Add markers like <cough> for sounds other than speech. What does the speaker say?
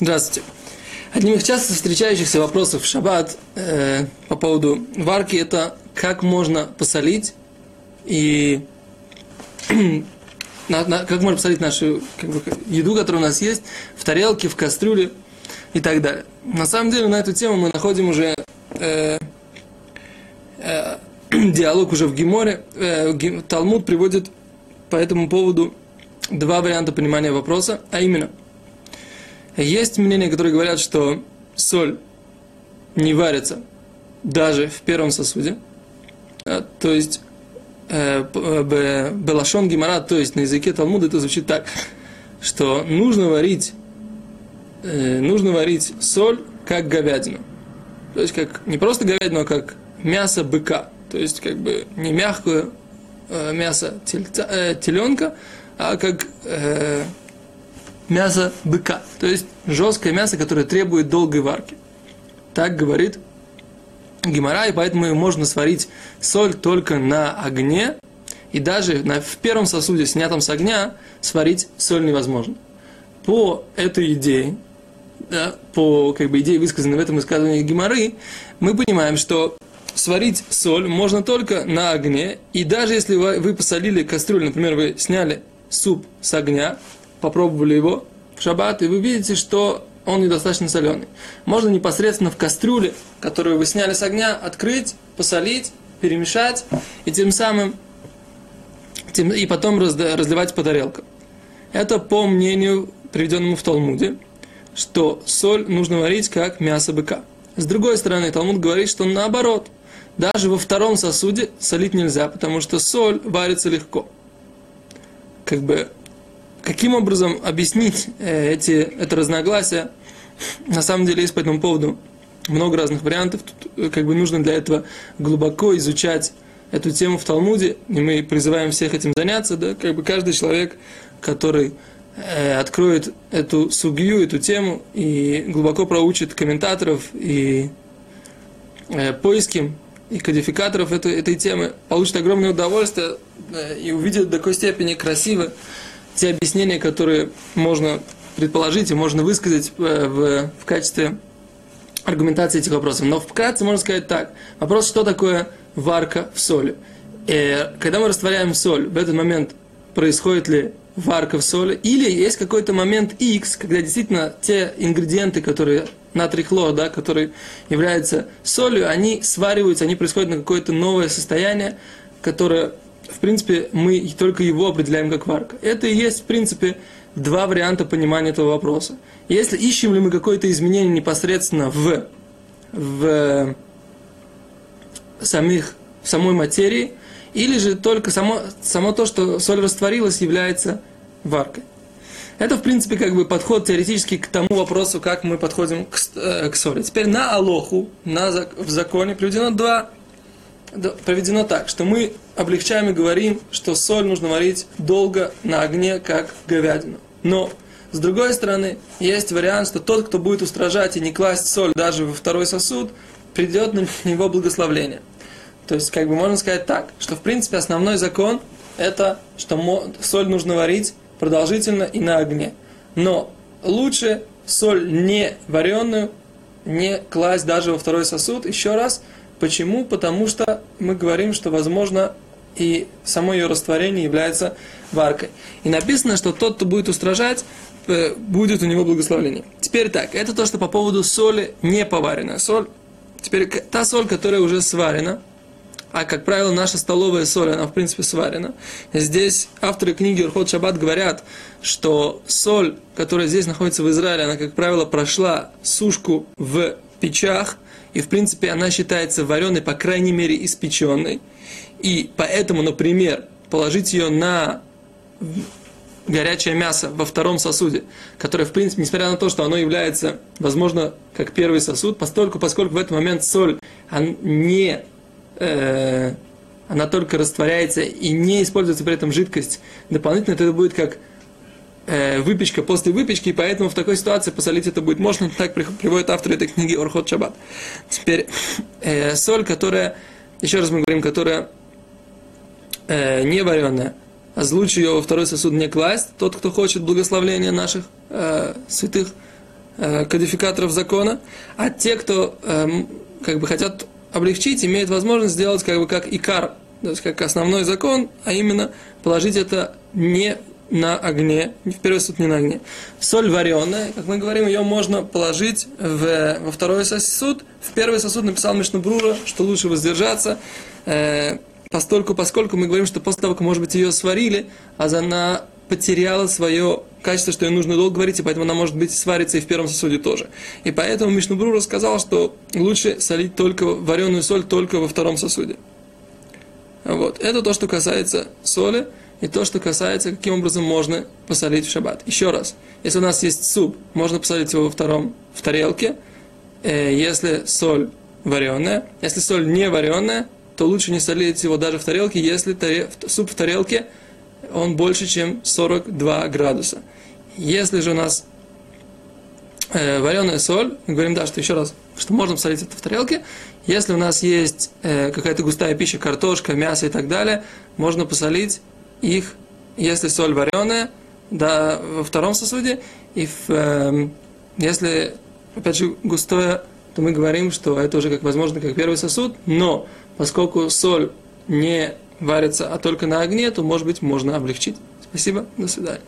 Здравствуйте. Одним из часто встречающихся вопросов в шаббат э, по поводу варки это как можно посолить и <clears throat> на, на, как можно посолить нашу как бы, еду, которая у нас есть, в тарелке, в кастрюле и так далее. На самом деле на эту тему мы находим уже э, э, <clears throat> диалог уже в Гиморе. Э, Талмуд приводит по этому поводу два варианта понимания вопроса, а именно, есть мнения, которые говорят, что соль не варится даже в первом сосуде, а, то есть э, э, Белашон Гимара, то есть на языке Талмуда это звучит так, что нужно варить, э, нужно варить соль как говядину. То есть как не просто говядину, а как мясо быка. То есть как бы не мягкое мясо тельца, теленка, а как э, мясо быка. То есть жесткое мясо, которое требует долгой варки. Так говорит Гимара, и поэтому можно сварить соль только на огне, и даже на, в первом сосуде, снятом с огня, сварить соль невозможно. По этой идее, да, по как бы, идее, высказанной в этом высказывании Гимары, мы понимаем, что сварить соль можно только на огне, и даже если вы, посолили кастрюлю, например, вы сняли суп с огня, попробовали его в шаббат, и вы видите, что он недостаточно соленый. Можно непосредственно в кастрюле, которую вы сняли с огня, открыть, посолить, перемешать, и тем самым тем, и потом разливать по тарелкам. Это по мнению, приведенному в Талмуде, что соль нужно варить как мясо быка. С другой стороны, Талмуд говорит, что наоборот, даже во втором сосуде солить нельзя, потому что соль варится легко как бы, каким образом объяснить э, эти, это разногласие? На самом деле есть по этому поводу много разных вариантов. Тут э, как бы нужно для этого глубоко изучать эту тему в Талмуде, и мы призываем всех этим заняться, да, как бы каждый человек, который э, откроет эту сугью, эту тему и глубоко проучит комментаторов и э, поиски и кодификаторов этой, этой темы получит огромное удовольствие э, и увидит до такой степени красиво те объяснения, которые можно предположить и можно высказать э, в, в качестве аргументации этих вопросов. Но вкратце можно сказать так. Вопрос, что такое варка в соли. Э, когда мы растворяем соль, в этот момент происходит ли варка в соли, или есть какой-то момент X, когда действительно те ингредиенты, которые натрий хлор, да, который является солью, они свариваются, они происходят на какое-то новое состояние, которое, в принципе, мы только его определяем как варка. Это и есть, в принципе, два варианта понимания этого вопроса. Если ищем ли мы какое-то изменение непосредственно в, в самих, в самой материи, или же только само, само то, что соль растворилась, является варкой. Это, в принципе, как бы подход теоретически к тому вопросу, как мы подходим к, э, к соли. Теперь на Алоху, на, в законе приведено два, проведено так, что мы облегчаем и говорим, что соль нужно варить долго на огне, как говядину. Но, с другой стороны, есть вариант, что тот, кто будет устражать и не класть соль даже во второй сосуд, придет на <laughs> него благословление. То есть, как бы можно сказать так, что, в принципе, основной закон – это, что соль нужно варить продолжительно и на огне. Но лучше соль не вареную не класть даже во второй сосуд. Еще раз, почему? Потому что мы говорим, что возможно и само ее растворение является варкой. И написано, что тот, кто будет устражать, э, будет у него благословение. Теперь так, это то, что по поводу соли не поваренная соль. Теперь та соль, которая уже сварена, а, как правило, наша столовая соль, она, в принципе, сварена. Здесь авторы книги Урхот Шаббат говорят, что соль, которая здесь находится в Израиле, она, как правило, прошла сушку в печах, и, в принципе, она считается вареной, по крайней мере, испеченной. И поэтому, например, положить ее на горячее мясо во втором сосуде, которое, в принципе, несмотря на то, что оно является, возможно, как первый сосуд, поскольку, поскольку в этот момент соль не э, она только растворяется и не используется при этом жидкость дополнительно, то это будет как э, выпечка после выпечки, и поэтому в такой ситуации посолить это будет можно. Так приводит автор этой книги Орхот Шаббат. Теперь э, соль, которая, еще раз мы говорим, которая э, не вареная, а лучше ее во второй сосуд не класть. Тот, кто хочет благословления наших э, святых э, кодификаторов закона, а те, кто э, как бы хотят облегчить, имеют возможность сделать как бы как икар, то есть как основной закон, а именно положить это не на огне, в первый сосуд не на огне. Соль вареная, как мы говорим, ее можно положить в, во второй сосуд. В первый сосуд написал Мишнабрура, что лучше воздержаться, э, постольку, поскольку мы говорим, что после того, как, может быть, ее сварили, а она потеряла свое качество, что ее нужно долго варить, и поэтому она может быть сварится и в первом сосуде тоже. И поэтому Мишнабрура сказал, что лучше солить только вареную соль только во втором сосуде. Вот. Это то, что касается соли и то, что касается, каким образом можно посолить в шаббат. Еще раз, если у нас есть суп, можно посолить его во втором, в тарелке, э, если соль вареная. Если соль не вареная, то лучше не солить его даже в тарелке, если таре, суп в тарелке, он больше, чем 42 градуса. Если же у нас э, вареная соль, мы говорим, да, что еще раз, что можно посолить это в тарелке, если у нас есть э, какая-то густая пища, картошка, мясо и так далее, можно посолить их, если соль вареная, да, во втором сосуде, и в, э, если, опять же, густое, то мы говорим, что это уже как возможно как первый сосуд, но поскольку соль не варится, а только на огне, то, может быть, можно облегчить. Спасибо, до свидания.